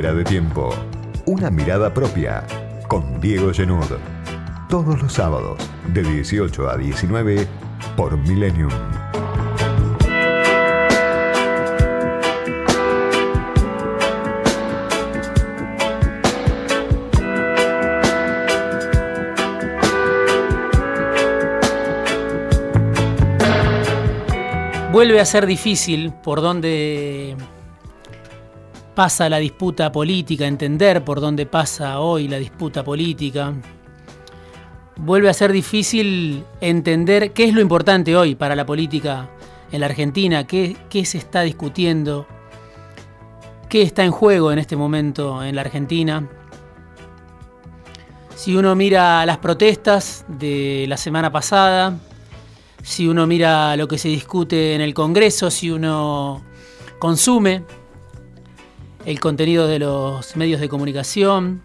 Fuera de tiempo. Una mirada propia con Diego Genud. Todos los sábados de 18 a 19 por Millennium. Vuelve a ser difícil por dónde pasa la disputa política, entender por dónde pasa hoy la disputa política. Vuelve a ser difícil entender qué es lo importante hoy para la política en la Argentina, qué, qué se está discutiendo, qué está en juego en este momento en la Argentina. Si uno mira las protestas de la semana pasada, si uno mira lo que se discute en el Congreso, si uno consume el contenido de los medios de comunicación,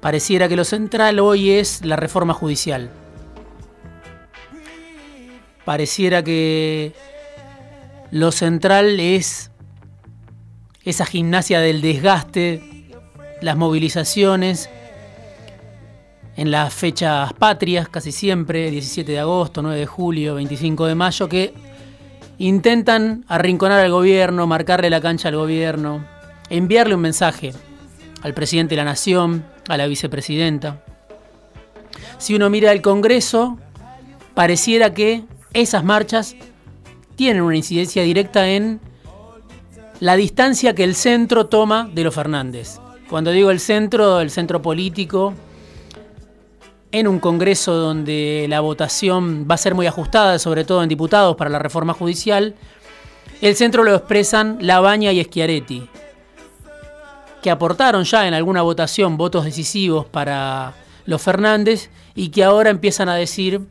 pareciera que lo central hoy es la reforma judicial. Pareciera que lo central es esa gimnasia del desgaste, las movilizaciones, en las fechas patrias, casi siempre, 17 de agosto, 9 de julio, 25 de mayo, que intentan arrinconar al gobierno, marcarle la cancha al gobierno, enviarle un mensaje al presidente de la nación, a la vicepresidenta. Si uno mira el Congreso, pareciera que esas marchas tienen una incidencia directa en la distancia que el centro toma de los Fernández. Cuando digo el centro, el centro político, en un Congreso donde la votación va a ser muy ajustada, sobre todo en diputados para la reforma judicial, el centro lo expresan Labaña y Schiaretti, que aportaron ya en alguna votación votos decisivos para los Fernández y que ahora empiezan a decir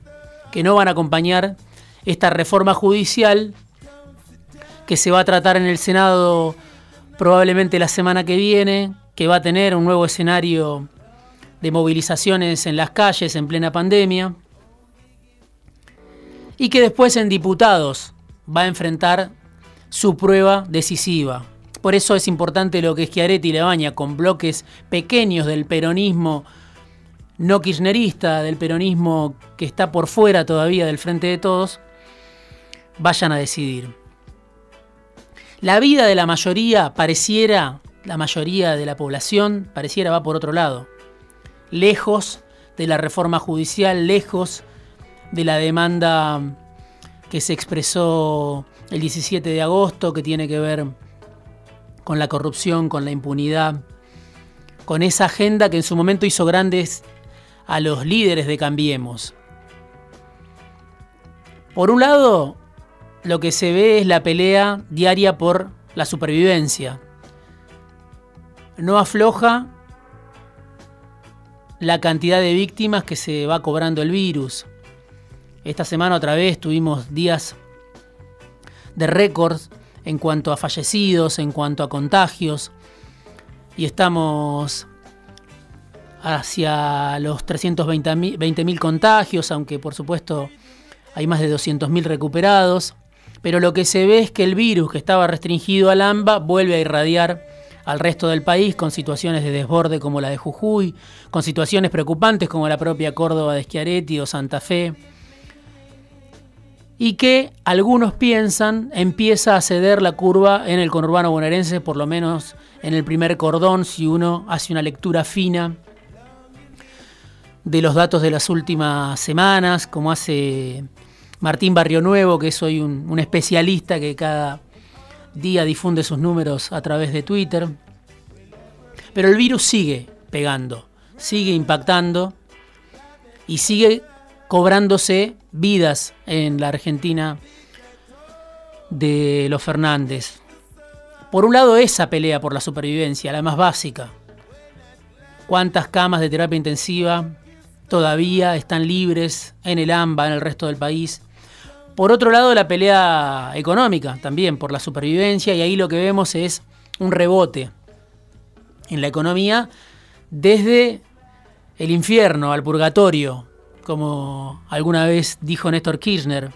que no van a acompañar esta reforma judicial que se va a tratar en el Senado probablemente la semana que viene, que va a tener un nuevo escenario de movilizaciones en las calles en plena pandemia, y que después en diputados va a enfrentar su prueba decisiva. Por eso es importante lo que Schiaretti le baña con bloques pequeños del peronismo no kirchnerista, del peronismo que está por fuera todavía del frente de todos, vayan a decidir. La vida de la mayoría pareciera, la mayoría de la población pareciera va por otro lado lejos de la reforma judicial, lejos de la demanda que se expresó el 17 de agosto, que tiene que ver con la corrupción, con la impunidad, con esa agenda que en su momento hizo grandes a los líderes de Cambiemos. Por un lado, lo que se ve es la pelea diaria por la supervivencia. No afloja la cantidad de víctimas que se va cobrando el virus. Esta semana otra vez tuvimos días de récords en cuanto a fallecidos, en cuanto a contagios, y estamos hacia los 320.000 contagios, aunque por supuesto hay más de 200.000 recuperados, pero lo que se ve es que el virus que estaba restringido al AMBA vuelve a irradiar al resto del país con situaciones de desborde como la de Jujuy, con situaciones preocupantes como la propia Córdoba de Schiaretti o Santa Fe, y que algunos piensan empieza a ceder la curva en el conurbano bonaerense, por lo menos en el primer cordón, si uno hace una lectura fina de los datos de las últimas semanas, como hace Martín Barrio Nuevo, que soy un, un especialista que cada día difunde sus números a través de Twitter. Pero el virus sigue pegando, sigue impactando y sigue cobrándose vidas en la Argentina de los Fernández. Por un lado, esa pelea por la supervivencia, la más básica. ¿Cuántas camas de terapia intensiva todavía están libres en el AMBA, en el resto del país? Por otro lado, la pelea económica también por la supervivencia y ahí lo que vemos es un rebote en la economía desde el infierno al purgatorio, como alguna vez dijo Néstor Kirchner.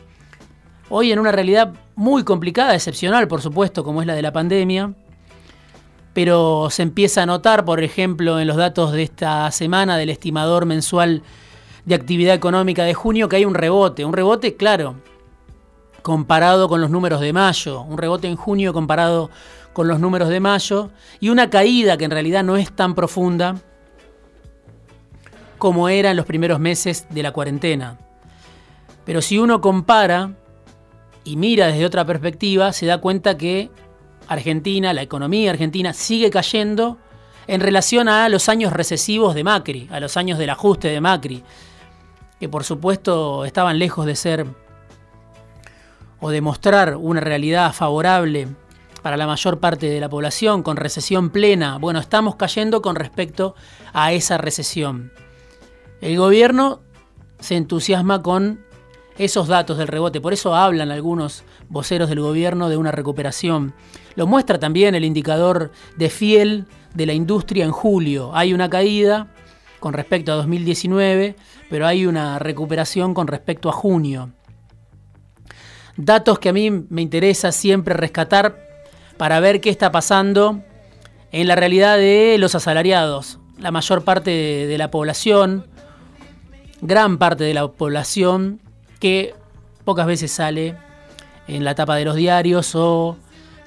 Hoy en una realidad muy complicada, excepcional por supuesto, como es la de la pandemia, pero se empieza a notar, por ejemplo, en los datos de esta semana del estimador mensual de actividad económica de junio, que hay un rebote, un rebote, claro, comparado con los números de mayo, un rebote en junio comparado con los números de mayo, y una caída que en realidad no es tan profunda como era en los primeros meses de la cuarentena. Pero si uno compara y mira desde otra perspectiva, se da cuenta que Argentina, la economía argentina, sigue cayendo en relación a los años recesivos de Macri, a los años del ajuste de Macri, que por supuesto estaban lejos de ser o de mostrar una realidad favorable para la mayor parte de la población, con recesión plena. Bueno, estamos cayendo con respecto a esa recesión. El gobierno se entusiasma con esos datos del rebote, por eso hablan algunos voceros del gobierno de una recuperación. Lo muestra también el indicador de fiel de la industria en julio. Hay una caída con respecto a 2019, pero hay una recuperación con respecto a junio. Datos que a mí me interesa siempre rescatar para ver qué está pasando en la realidad de los asalariados. La mayor parte de la población, gran parte de la población que pocas veces sale en la tapa de los diarios o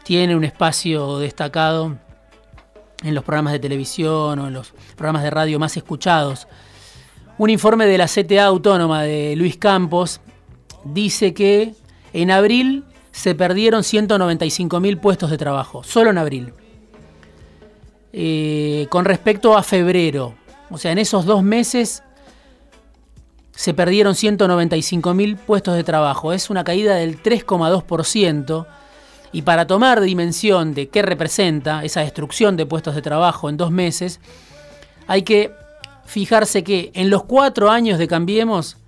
tiene un espacio destacado en los programas de televisión o en los programas de radio más escuchados. Un informe de la CTA Autónoma de Luis Campos dice que en abril se perdieron 195.000 puestos de trabajo, solo en abril. Eh, con respecto a febrero, o sea, en esos dos meses se perdieron 195.000 puestos de trabajo. Es una caída del 3,2%. Y para tomar dimensión de qué representa esa destrucción de puestos de trabajo en dos meses, hay que fijarse que en los cuatro años de Cambiemos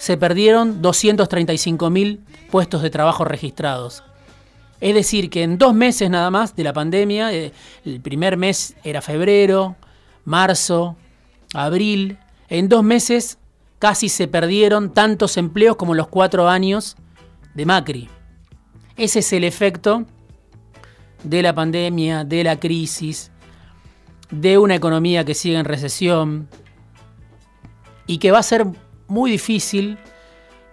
se perdieron 235.000 puestos de trabajo registrados. Es decir, que en dos meses nada más de la pandemia, eh, el primer mes era febrero, marzo, abril, en dos meses casi se perdieron tantos empleos como los cuatro años de Macri. Ese es el efecto de la pandemia, de la crisis, de una economía que sigue en recesión y que va a ser muy difícil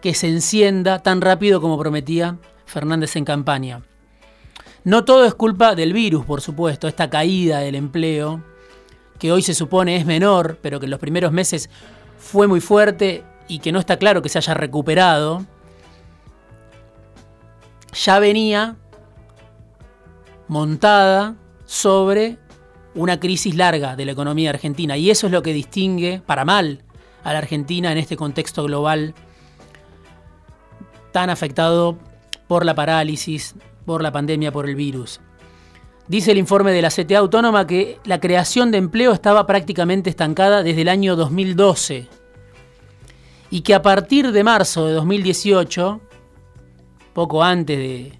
que se encienda tan rápido como prometía Fernández en campaña. No todo es culpa del virus, por supuesto, esta caída del empleo, que hoy se supone es menor, pero que en los primeros meses fue muy fuerte y que no está claro que se haya recuperado, ya venía montada sobre una crisis larga de la economía argentina. Y eso es lo que distingue, para mal, a la Argentina en este contexto global tan afectado por la parálisis, por la pandemia, por el virus. Dice el informe de la CTA Autónoma que la creación de empleo estaba prácticamente estancada desde el año 2012 y que a partir de marzo de 2018, poco antes de,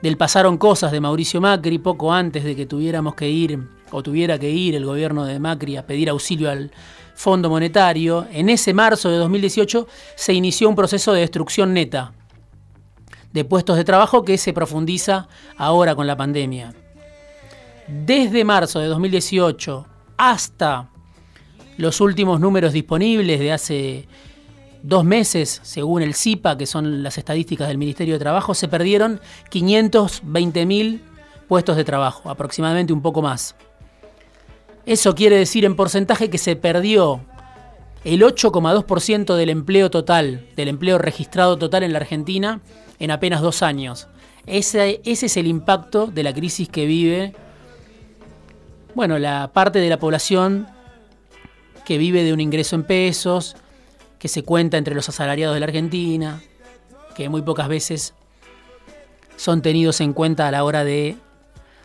del pasaron cosas de Mauricio Macri, poco antes de que tuviéramos que ir o tuviera que ir el gobierno de Macri a pedir auxilio al Fondo Monetario, en ese marzo de 2018 se inició un proceso de destrucción neta de puestos de trabajo que se profundiza ahora con la pandemia desde marzo de 2018 hasta los últimos números disponibles de hace dos meses, según el CIPA, que son las estadísticas del Ministerio de Trabajo, se perdieron 520.000 puestos de trabajo, aproximadamente un poco más. Eso quiere decir en porcentaje que se perdió el 8,2% del empleo total, del empleo registrado total en la Argentina en apenas dos años. Ese, ese es el impacto de la crisis que vive bueno, la parte de la población que vive de un ingreso en pesos, que se cuenta entre los asalariados de la Argentina, que muy pocas veces son tenidos en cuenta a la hora de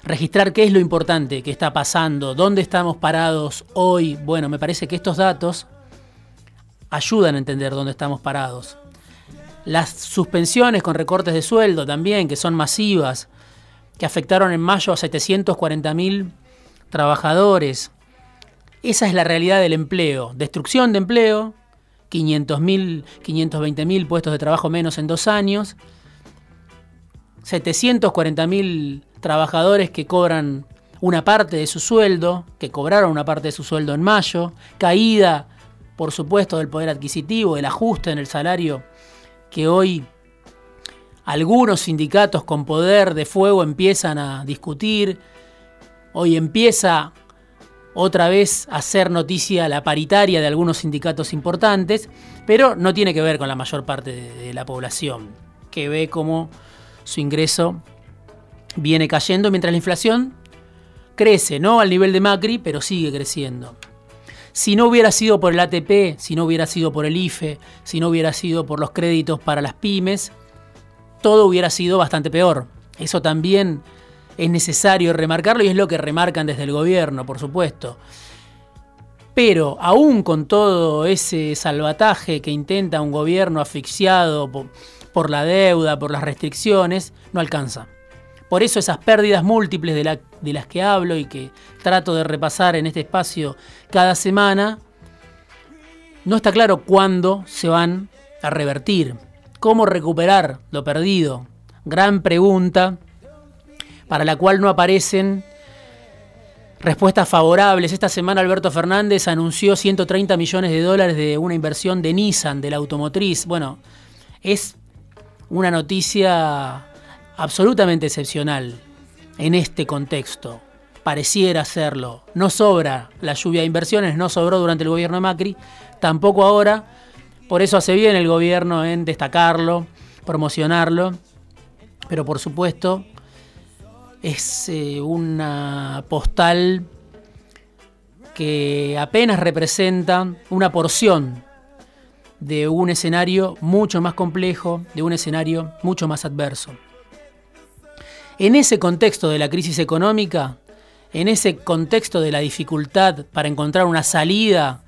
registrar qué es lo importante que está pasando, dónde estamos parados hoy. Bueno, me parece que estos datos ayudan a entender dónde estamos parados. Las suspensiones con recortes de sueldo también, que son masivas, que afectaron en mayo a 740.000 trabajadores. Esa es la realidad del empleo. Destrucción de empleo, 500.000, 520.000 puestos de trabajo menos en dos años, 740.000 trabajadores que cobran una parte de su sueldo, que cobraron una parte de su sueldo en mayo, caída, por supuesto, del poder adquisitivo, el ajuste en el salario que hoy algunos sindicatos con poder de fuego empiezan a discutir, hoy empieza otra vez a ser noticia la paritaria de algunos sindicatos importantes, pero no tiene que ver con la mayor parte de, la población, que ve cómo su ingreso viene cayendo mientras la inflación crece, no al nivel de Macri, pero sigue creciendo. Si no hubiera sido por el ATP, si no hubiera sido por el IFE, si no hubiera sido por los créditos para las pymes, todo hubiera sido bastante peor. Eso también es necesario remarcarlo y es lo que remarcan desde el gobierno, por supuesto. Pero aún con todo ese salvataje que intenta un gobierno asfixiado por, la deuda, por las restricciones, no alcanza. Por eso esas pérdidas múltiples de, las que hablo y que trato de repasar en este espacio cada semana, no está claro cuándo se van a revertir. ¿Cómo recuperar lo perdido? Gran pregunta para la cual no aparecen respuestas favorables. Esta semana Alberto Fernández anunció 130 millones de dólares de una inversión de Nissan, de la automotriz. Bueno, es una noticia absolutamente excepcional en este contexto. Pareciera serlo. No sobra la lluvia de inversiones, no sobró durante el gobierno de Macri, tampoco ahora. Por eso hace bien el gobierno en destacarlo, promocionarlo. Pero por supuesto, es eh, una postal que apenas representa una porción de un escenario mucho más complejo, de un escenario mucho más adverso. En ese contexto de la crisis económica, en ese contexto de la dificultad para encontrar una salida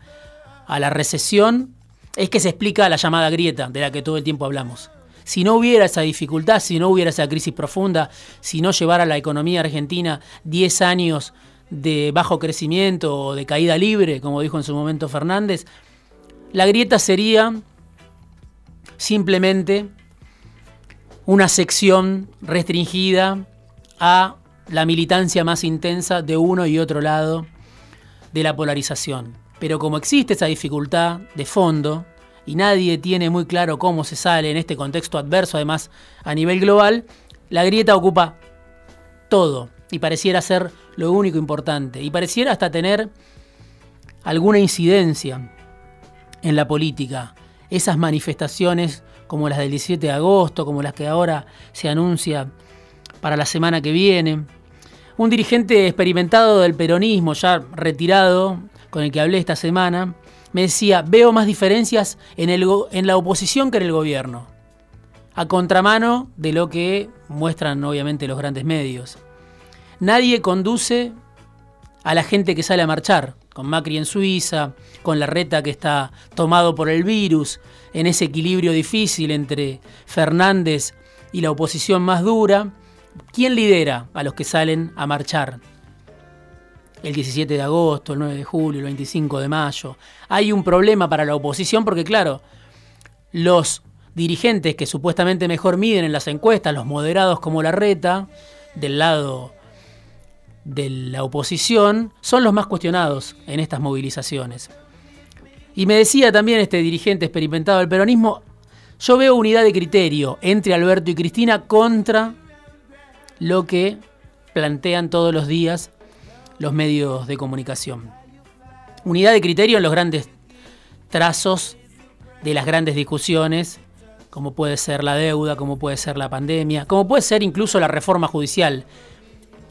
a la recesión, es que se explica la llamada grieta de la que todo el tiempo hablamos. Si no hubiera esa dificultad, si no hubiera esa crisis profunda, si no llevara la economía argentina 10 años de bajo crecimiento o de caída libre, como dijo en su momento Fernández, la grieta sería simplemente una sección restringida a la militancia más intensa de uno y otro lado de la polarización. Pero como existe esa dificultad de fondo, y nadie tiene muy claro cómo se sale en este contexto adverso, además a nivel global, la grieta ocupa todo y pareciera ser lo único importante y pareciera hasta tener alguna incidencia en la política. Esas manifestaciones como las del 17 de agosto, como las que ahora se anuncia para la semana que viene. Un dirigente experimentado del peronismo, ya retirado, con el que hablé esta semana, me decía, veo más diferencias en, en la oposición que en el gobierno, a contramano de lo que muestran obviamente los grandes medios. Nadie conduce a la gente que sale a marchar, con Macri en Suiza, con la reta que está tomado por el virus, en ese equilibrio difícil entre Fernández y la oposición más dura. ¿Quién lidera a los que salen a marchar? el 17 de agosto, el 9 de julio, el 25 de mayo. Hay un problema para la oposición porque, claro, los dirigentes que supuestamente mejor miden en las encuestas, los moderados como la reta, del lado de la oposición, son los más cuestionados en estas movilizaciones. Y me decía también este dirigente experimentado del peronismo, yo veo unidad de criterio entre Alberto y Cristina contra lo que plantean todos los días los medios de comunicación. Unidad de criterio en los grandes trazos de las grandes discusiones, como puede ser la deuda, como puede ser la pandemia, como puede ser incluso la reforma judicial.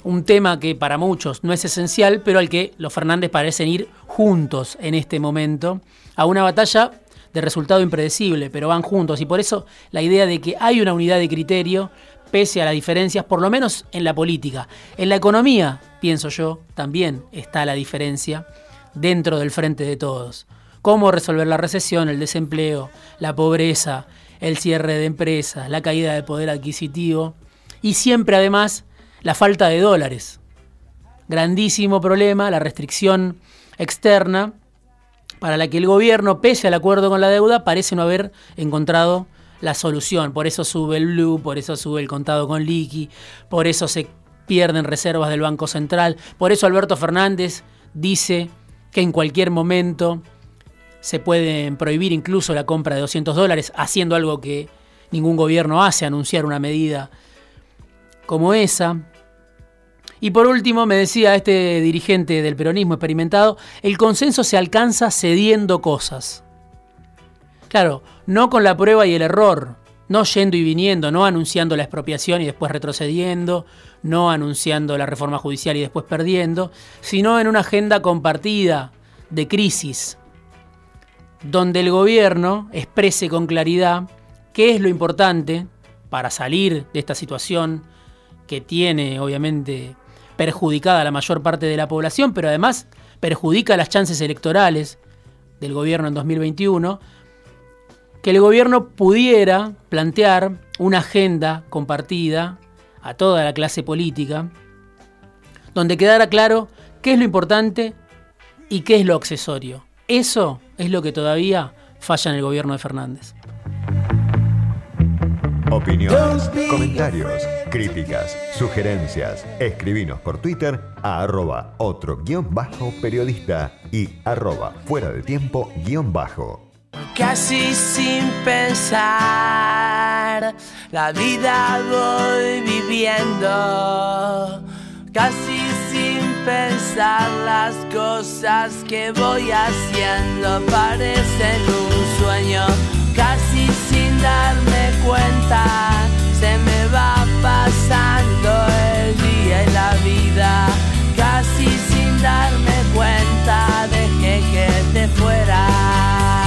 Un tema que para muchos no es esencial, pero al que los Fernández parecen ir juntos en este momento a una batalla de resultado impredecible, pero van juntos. Y por eso la idea de que hay una unidad de criterio pese a las diferencias, por lo menos en la política. En la economía, pienso yo, también está la diferencia dentro del frente de todos. Cómo resolver la recesión, el desempleo, la pobreza, el cierre de empresas, la caída del poder adquisitivo y siempre además la falta de dólares. Grandísimo problema, la restricción externa para la que el gobierno, pese al acuerdo con la deuda, parece no haber encontrado la solución. Por eso sube el blue, por eso sube el contado con liqui, por eso se pierden reservas del Banco Central. Por eso Alberto Fernández dice que en cualquier momento se puede prohibir incluso la compra de 200 dólares, haciendo algo que ningún gobierno hace, anunciar una medida como esa. Y por último, me decía este dirigente del peronismo experimentado, el consenso se alcanza cediendo cosas. Claro, no con la prueba y el error, no yendo y viniendo, no anunciando la expropiación y después retrocediendo, no anunciando la reforma judicial y después perdiendo, sino en una agenda compartida de crisis, donde el gobierno exprese con claridad qué es lo importante para salir de esta situación que tiene obviamente perjudicada a la mayor parte de la población, pero además perjudica las chances electorales del gobierno en 2021, que el gobierno pudiera plantear una agenda compartida a toda la clase política, donde quedara claro qué es lo importante y qué es lo accesorio. Eso es lo que todavía falla en el gobierno de Fernández. Opiniones, comentarios, críticas, sugerencias. Escribinos por Twitter a arroba otro guion bajo periodista y arroba fuera de tiempo guion bajo. Casi sin pensar, la vida voy viviendo. Casi sin pensar las cosas que voy haciendo parecen un sueño darme cuenta se me va pasando el día y la vida casi sin darme cuenta dejé que te fueras